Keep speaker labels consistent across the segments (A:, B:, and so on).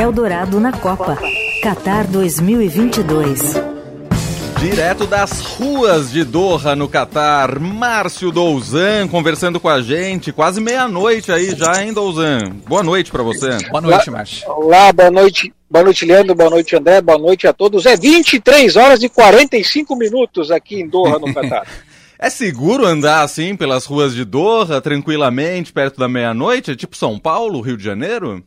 A: Eldorado na Copa. Qatar 2022.
B: Direto das ruas de Doha, no Catar, Márcio Douzan conversando com a gente, quase meia-noite aí já, hein, Douzan? Boa noite para você.
C: Boa noite, Márcio.
D: Olá, boa noite. Boa noite, Leandro. Boa noite, André. Boa noite a todos. É 23 horas e 45 minutos aqui em Doha, no Catar.
B: é seguro andar assim pelas ruas de Doha, tranquilamente, perto da meia-noite? É tipo São Paulo, Rio de Janeiro?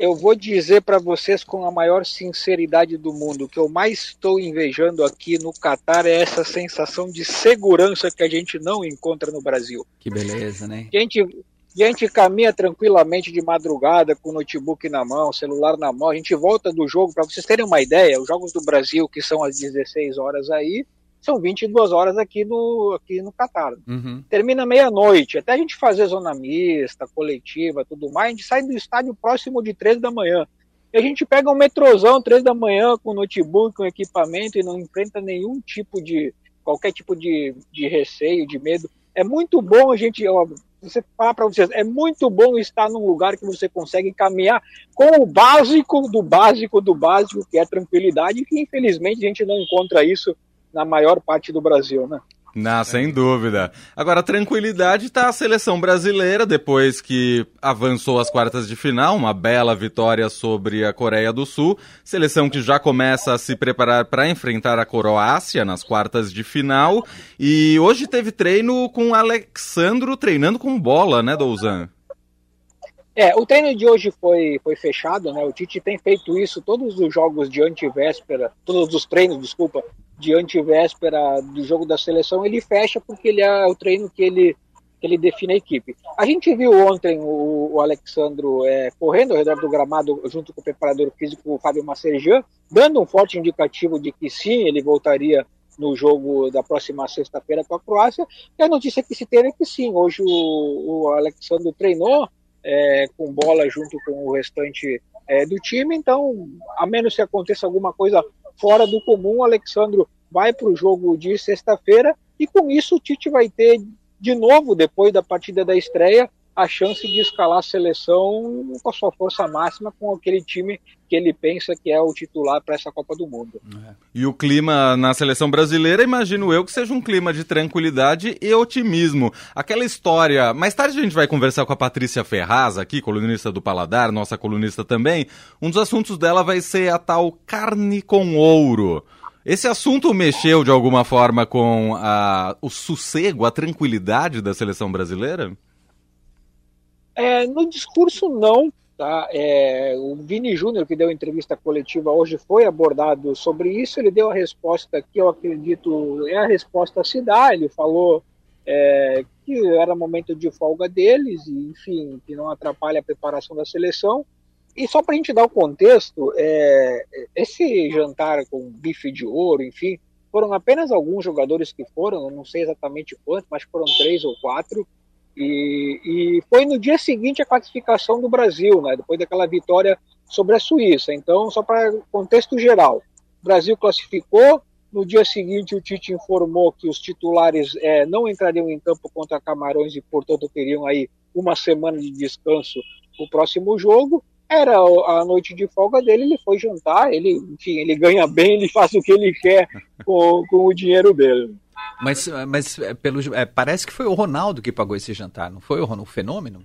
D: Eu vou dizer para vocês com a maior sinceridade do mundo, o que eu mais estou invejando aqui no Catar é essa sensação de segurança que a gente não encontra no Brasil.
C: Que beleza, né?
D: A gente, a gente caminha tranquilamente de madrugada com o notebook na mão, celular na mão, a gente volta do jogo, para vocês terem uma ideia, os jogos do Brasil, que são às 16 horas aí, são 22 horas aqui no, aqui no Catar. Uhum. Termina meia-noite, até a gente fazer zona mista, coletiva, tudo mais, a gente sai do estádio próximo de 3 da manhã. E a gente pega um metrozão 3 da manhã com notebook, com equipamento e não enfrenta nenhum tipo de, qualquer tipo de, de receio, de medo. É muito bom a gente, ó, você falar para vocês, é muito bom estar num lugar que você consegue caminhar com o básico do básico do básico, que é tranquilidade, que infelizmente a gente não encontra isso na maior parte do Brasil, né?
B: Não, sem dúvida. Agora, tranquilidade está a seleção brasileira, depois que avançou às quartas de final, uma bela vitória sobre a Coreia do Sul. Seleção que já começa a se preparar para enfrentar a Croácia nas quartas de final. E hoje teve treino com o Alexandro treinando com bola, né, Douzan?
D: É, o treino de hoje foi, foi fechado, né? O Tite tem feito isso todos os jogos de antivéspera, todos os treinos, desculpa, de antivéspera do jogo da seleção, ele fecha porque ele é o treino que ele, que ele define a equipe. A gente viu ontem o, o Alexandro é, correndo ao redor do gramado junto com o preparador físico Fábio Macerjan, dando um forte indicativo de que sim, ele voltaria no jogo da próxima sexta-feira com a Croácia. E a notícia que se tem é que sim, hoje o, o Alexandre treinou é, com bola junto com o restante é, do time, então, a menos que aconteça alguma coisa fora do comum, o Alexandro vai para o jogo de sexta-feira e com isso o Tite vai ter de novo, depois da partida da estreia, a chance de escalar a seleção com a sua força máxima, com aquele time que ele pensa que é o titular para essa Copa do Mundo.
B: É. E o clima na seleção brasileira, imagino eu que seja um clima de tranquilidade e otimismo. Aquela história. Mais tarde a gente vai conversar com a Patrícia Ferraz, aqui, colunista do Paladar, nossa colunista também. Um dos assuntos dela vai ser a tal carne com ouro. Esse assunto mexeu de alguma forma com a, o sossego, a tranquilidade da seleção brasileira?
D: É, no discurso, não. Tá? É, o Vini Júnior, que deu entrevista coletiva hoje, foi abordado sobre isso. Ele deu a resposta que eu acredito é a resposta a se dar. Ele falou é, que era momento de folga deles, e enfim, que não atrapalha a preparação da seleção. E só para a gente dar o contexto, é, esse jantar com bife de ouro, enfim, foram apenas alguns jogadores que foram, não sei exatamente quantos, mas foram três ou quatro. E, e, foi no dia seguinte a classificação do Brasil, né, depois daquela vitória sobre a Suíça. Então, só para contexto geral, o Brasil classificou. No dia seguinte, o Tite informou que os titulares é, não entrariam em campo contra Camarões e, portanto, teriam aí uma semana de descanso no próximo jogo. Era a noite de folga dele, ele foi jantar, ele, enfim, ele ganha bem, ele faz o que ele quer com, com o dinheiro dele.
C: Mas, mas é, pelo, é, parece que foi o Ronaldo que pagou esse jantar, não foi o, o fenômeno?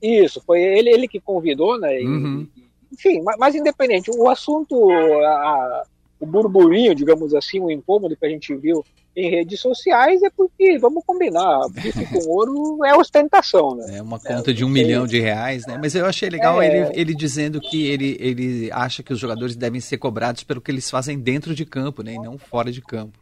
D: Isso, foi ele, ele que convidou, né? E, uhum. Enfim, mas, mas, independente, o assunto, a, o burburinho, digamos assim, o incômodo que a gente viu em redes sociais é porque, vamos combinar, bife com ouro é ostentação, né?
C: É uma conta é, de um milhão de reais, né? Mas eu achei legal é... ele, ele dizendo que ele, ele acha que os jogadores devem ser cobrados pelo que eles fazem dentro de campo, né? E não fora de campo.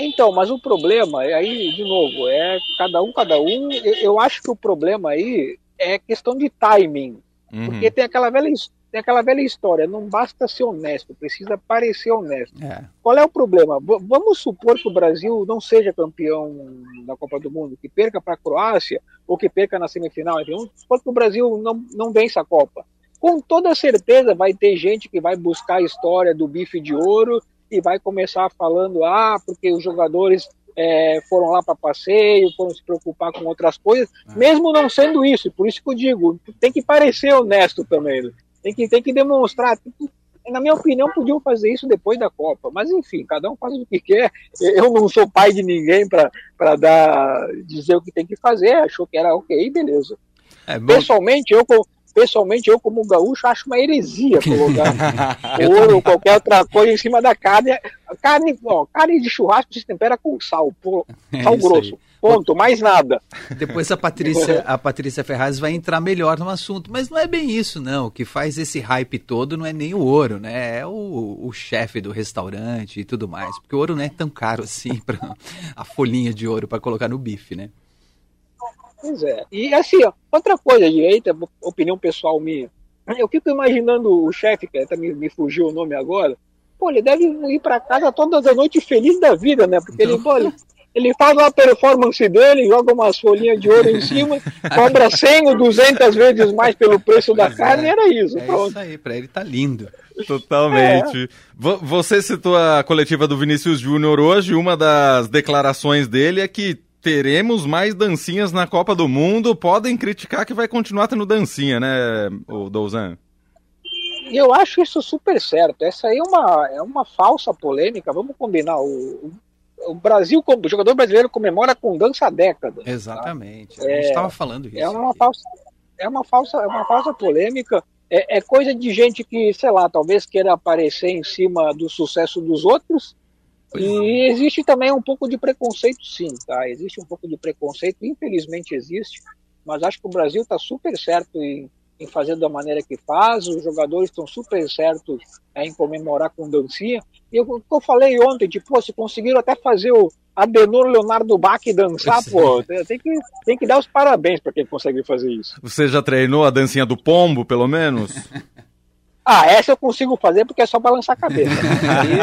D: Então, mas o problema, aí, de novo, é cada um, cada um. Eu, acho que o problema aí é questão de timing. Uhum. Porque tem aquela velha tem aquela velha história, não basta ser honesto, precisa parecer honesto. É. Qual é o problema? Vamos supor que o Brasil não seja campeão da Copa do Mundo, que perca para a Croácia ou que perca na semifinal. Então, vamos supor que o Brasil não, não vence a Copa. Com toda certeza vai ter gente que vai buscar a história do bife de ouro e vai começar falando, ah, porque os jogadores é, foram lá para passeio, foram se preocupar com outras coisas, é. mesmo não sendo isso. Por isso que eu digo, tem que parecer honesto também. Né? Tem que, tem que demonstrar. Na minha opinião, podiam fazer isso depois da Copa. Mas, enfim, cada um faz o que quer. Eu não sou pai de ninguém para dar dizer o que tem que fazer. Achou que era ok, beleza. É, Pessoalmente, eu, pessoalmente, eu como gaúcho acho uma heresia colocar ouro ou qualquer outra coisa em cima da carne. Carne, ó, carne de churrasco se tempera com sal, sal é grosso. Aí. Ponto, mais nada.
C: Depois a Patrícia, a Patrícia Ferraz vai entrar melhor no assunto, mas não é bem isso, não. O que faz esse hype todo não é nem o ouro, né? É o, o chefe do restaurante e tudo mais. Porque o ouro não é tão caro assim para a folhinha de ouro para colocar no bife, né?
D: Pois é. E assim, ó, outra coisa, direita, opinião pessoal minha. Eu fico imaginando o chefe, que até me, me fugiu o nome agora, pô, ele deve ir para casa todas as noites feliz da vida, né? Porque ele, pô, ele, ele faz a performance dele, joga umas folhinhas de ouro em cima, cobra 100 ou 200 vezes mais pelo preço da pois carne, é, era isso.
C: É pronto. isso aí, pra ele tá lindo.
B: Totalmente. É. Você citou a coletiva do Vinícius Júnior hoje, uma das declarações dele é que teremos mais dancinhas na Copa do Mundo. Podem criticar que vai continuar tendo dancinha, né, o Douzan?
D: Eu acho isso super certo. Essa aí é uma, é uma falsa polêmica. Vamos combinar. O, o Brasil, o jogador brasileiro comemora com dança há décadas.
C: Exatamente. Tá? A gente estava é, falando isso.
D: É uma falsa, é uma falsa, é uma falsa polêmica. É, é, coisa de gente que, sei lá, talvez queira aparecer em cima do sucesso dos outros Pois e é. existe também um pouco de preconceito, sim, tá? Existe um pouco de preconceito, infelizmente existe, mas acho que o Brasil está super certo em, em, fazer da maneira que faz, os jogadores estão super certos é, em comemorar com dancinha. E eu, eu falei ontem, tipo, se conseguiram até fazer o Adenor Leonardo Bach dançar, pô, tem que, tem que dar os parabéns para quem consegue fazer isso.
B: Você já treinou a dancinha do pombo, pelo menos?
D: Ah, essa eu consigo fazer porque é só balançar a cabeça. Aí,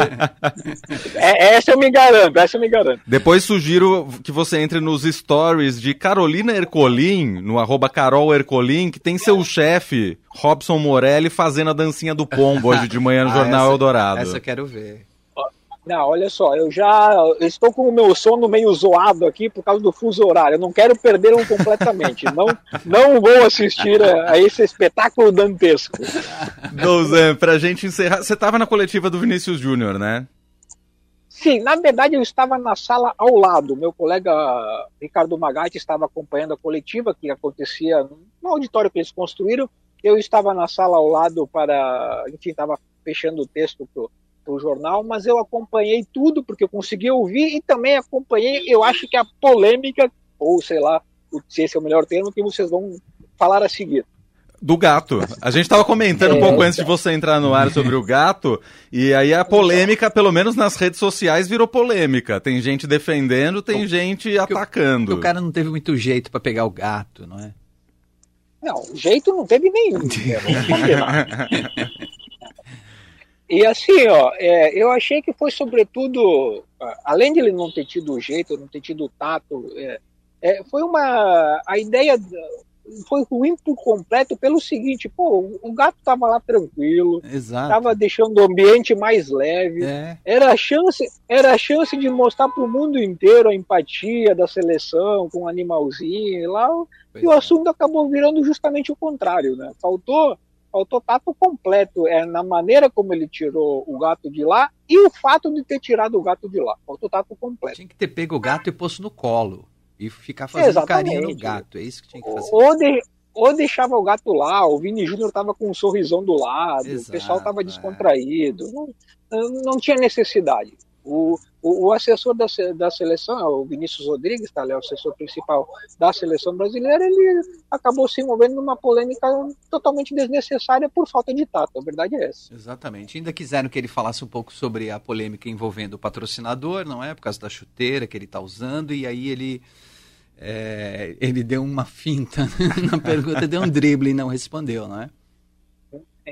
D: é, essa eu me garanto, essa eu me garanto.
B: Depois sugiro que você entre nos stories de Carolina Ercolim, no arroba Carol Ercolim, que tem seu chefe, Robson Morelli, fazendo a dancinha do pombo hoje de manhã no ah, Jornal essa, Eldorado.
C: Essa eu quero ver.
D: Não, olha só, eu já estou com o meu sono meio zoado aqui por causa do fuso horário. Eu não quero perdê-lo completamente. não, não vou assistir a, a esse espetáculo dantesco.
B: Douzan, pra gente encerrar, você estava na coletiva do Vinícius Júnior, né?
D: Sim, na verdade eu estava na sala ao lado. Meu colega Ricardo Magatti estava acompanhando a coletiva que acontecia no auditório que eles construíram. Eu estava na sala ao lado para, enfim, estava fechando o texto pro o jornal, mas eu acompanhei tudo porque eu consegui ouvir e também acompanhei, eu acho que a polêmica, ou sei lá, se esse é o melhor termo, que vocês vão falar a seguir.
B: Do gato. A gente estava comentando um pouco antes de você entrar no ar sobre o gato, e aí a polêmica, pelo menos nas redes sociais, virou polêmica. Tem gente defendendo, tem gente atacando.
C: O, o cara não teve muito jeito para pegar o gato, não é?
D: Não, jeito não teve nenhum. E assim, ó, é, eu achei que foi sobretudo, além de ele não ter tido jeito, não ter tido tato, é, é, foi uma. A ideia foi ruim por completo pelo seguinte, pô, o gato tava lá tranquilo,
C: Exato.
D: tava deixando o ambiente mais leve, é. era a chance, era a chance de mostrar para o mundo inteiro a empatia da seleção com o animalzinho e lá, pois e o é. assunto acabou virando justamente o contrário, né? Faltou faltou tato completo é, na maneira como ele tirou o gato de lá e o fato de ter tirado o gato de lá. Faltou tato completo.
C: Tinha que ter pego o gato e posto no colo e ficar fazendo Exatamente. carinho no gato. É isso que tinha que fazer.
D: Ou, de, ou deixava o gato lá, o Vini Júnior tava com um sorrisão do lado, Exato, o pessoal tava é. descontraído. Não, não tinha necessidade. O, o, o, assessor da, da seleção, o Vinícius Rodrigues, tá, é o assessor principal da seleção brasileira, ele acabou se envolvendo numa polêmica totalmente desnecessária por falta de tato. A verdade é essa.
C: Exatamente. Ainda quiseram que ele falasse um pouco sobre a polêmica envolvendo o patrocinador, não é? Por causa da chuteira que ele está usando, e aí ele. É, ele deu uma finta na pergunta, deu um drible e não respondeu, não é?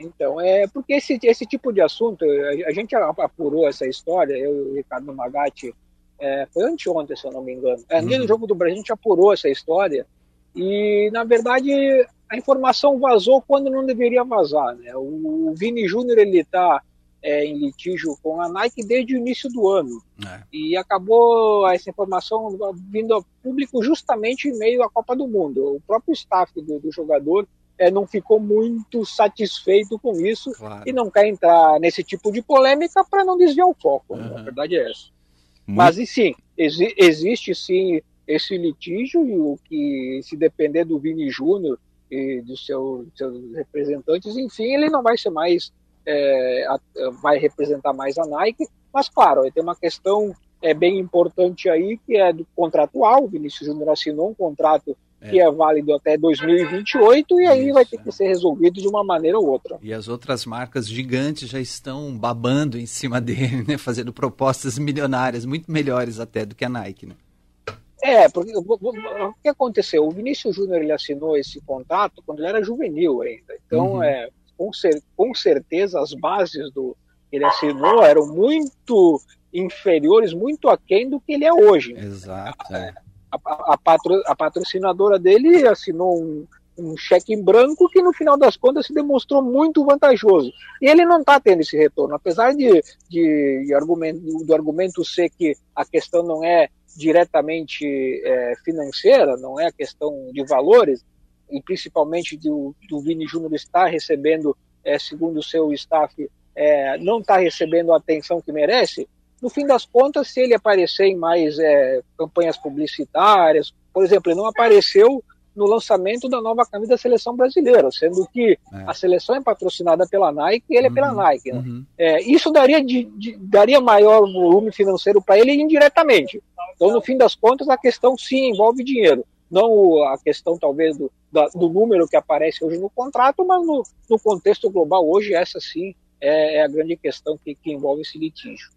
D: Então, é porque esse, esse tipo de assunto, a, a gente apurou essa história, eu e o Ricardo Magatti, é, foi anteontem, se eu não me engano. É, uhum. No jogo do Brasil, a gente apurou essa história e, na verdade, a informação vazou quando não deveria vazar. Né? O, o Vini Júnior, ele está é, em litígio com a Nike desde o início do ano. É. E acabou essa informação vindo ao público justamente em meio à Copa do Mundo. O próprio staff do, do jogador é, não ficou muito satisfeito com isso claro. e não quer entrar nesse tipo de polêmica para não desviar o foco. Uhum. A verdade é essa. Muito... Mas, e sim, exi existe sim esse litígio e o que, se depender do Vini Júnior e dos seu, seus representantes, enfim, ele não vai ser mais, é, a, vai representar mais a Nike, mas claro, tem uma questão é, bem importante aí, que é do contratual, o Vinícius Júnior assinou um contrato é. que é válido até 2028 e aí Isso, vai ter que ser resolvido de uma maneira ou outra.
C: E as outras marcas gigantes já estão babando em cima dele, né, fazendo propostas milionárias, muito melhores até do que a Nike, né?
D: É, porque o que aconteceu? O Vinícius Júnior ele assinou esse contrato quando ele era juvenil ainda. Então, uhum. é, com, cer com certeza, as bases do que ele assinou eram muito inferiores, muito aquém do que ele é hoje.
C: Exato. É.
D: A, patro, a, patrocinadora dele assinou um, um cheque em branco que no final das contas se demonstrou muito vantajoso. E ele não está tendo esse retorno, apesar de, de, de argumento, do argumento ser que a questão não é diretamente é, financeira, não é a questão de valores, e principalmente do, do Vini Júnior estar recebendo, é, segundo o seu staff, é, não está recebendo a atenção que merece, no fim das contas, se ele aparecer em mais é, campanhas publicitárias, por exemplo, ele não apareceu no lançamento da nova camisa da seleção brasileira, sendo que é. a seleção é patrocinada pela Nike e ele uhum, é pela uhum, Nike. Né? Uhum. É, isso daria, de, de, daria maior volume financeiro para ele indiretamente. Então, no fim das contas, a questão sim envolve dinheiro. Não a questão, talvez, do, da, do número que aparece hoje no contrato, mas no, no contexto global, hoje, essa sim é, é a grande questão que, que envolve esse litígio.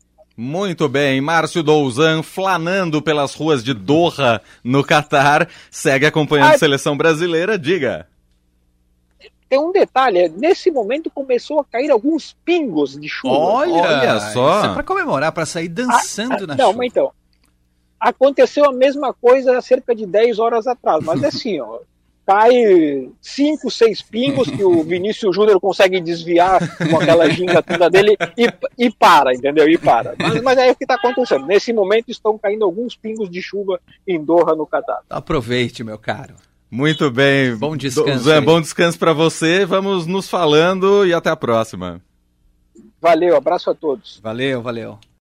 B: Muito bem, Márcio Douzan flanando pelas ruas de Doha, no Catar, segue acompanhando a seleção brasileira, diga.
D: Tem um detalhe, nesse momento começou a cair alguns pingos de chuva.
C: Olha, Olha só. Isso é para comemorar, para sair dançando ah, na
D: não,
C: chuva.
D: Não, então, aconteceu a mesma coisa há cerca de 10 horas atrás, mas é assim, ó, cai cinco, seis pingos que o Vinícius Júnior consegue desviar com aquela ginga toda dele e, e para, entendeu? E para. Mas, mas é o que está acontecendo. Nesse momento estão caindo alguns pingos de chuva em Doha, no Catar.
C: Aproveite, meu caro.
B: Muito bem.
C: Bom descanso.
B: Zé, bom descanso para você. Vamos nos falando e até a próxima.
D: Valeu, abraço a todos.
C: Valeu, valeu.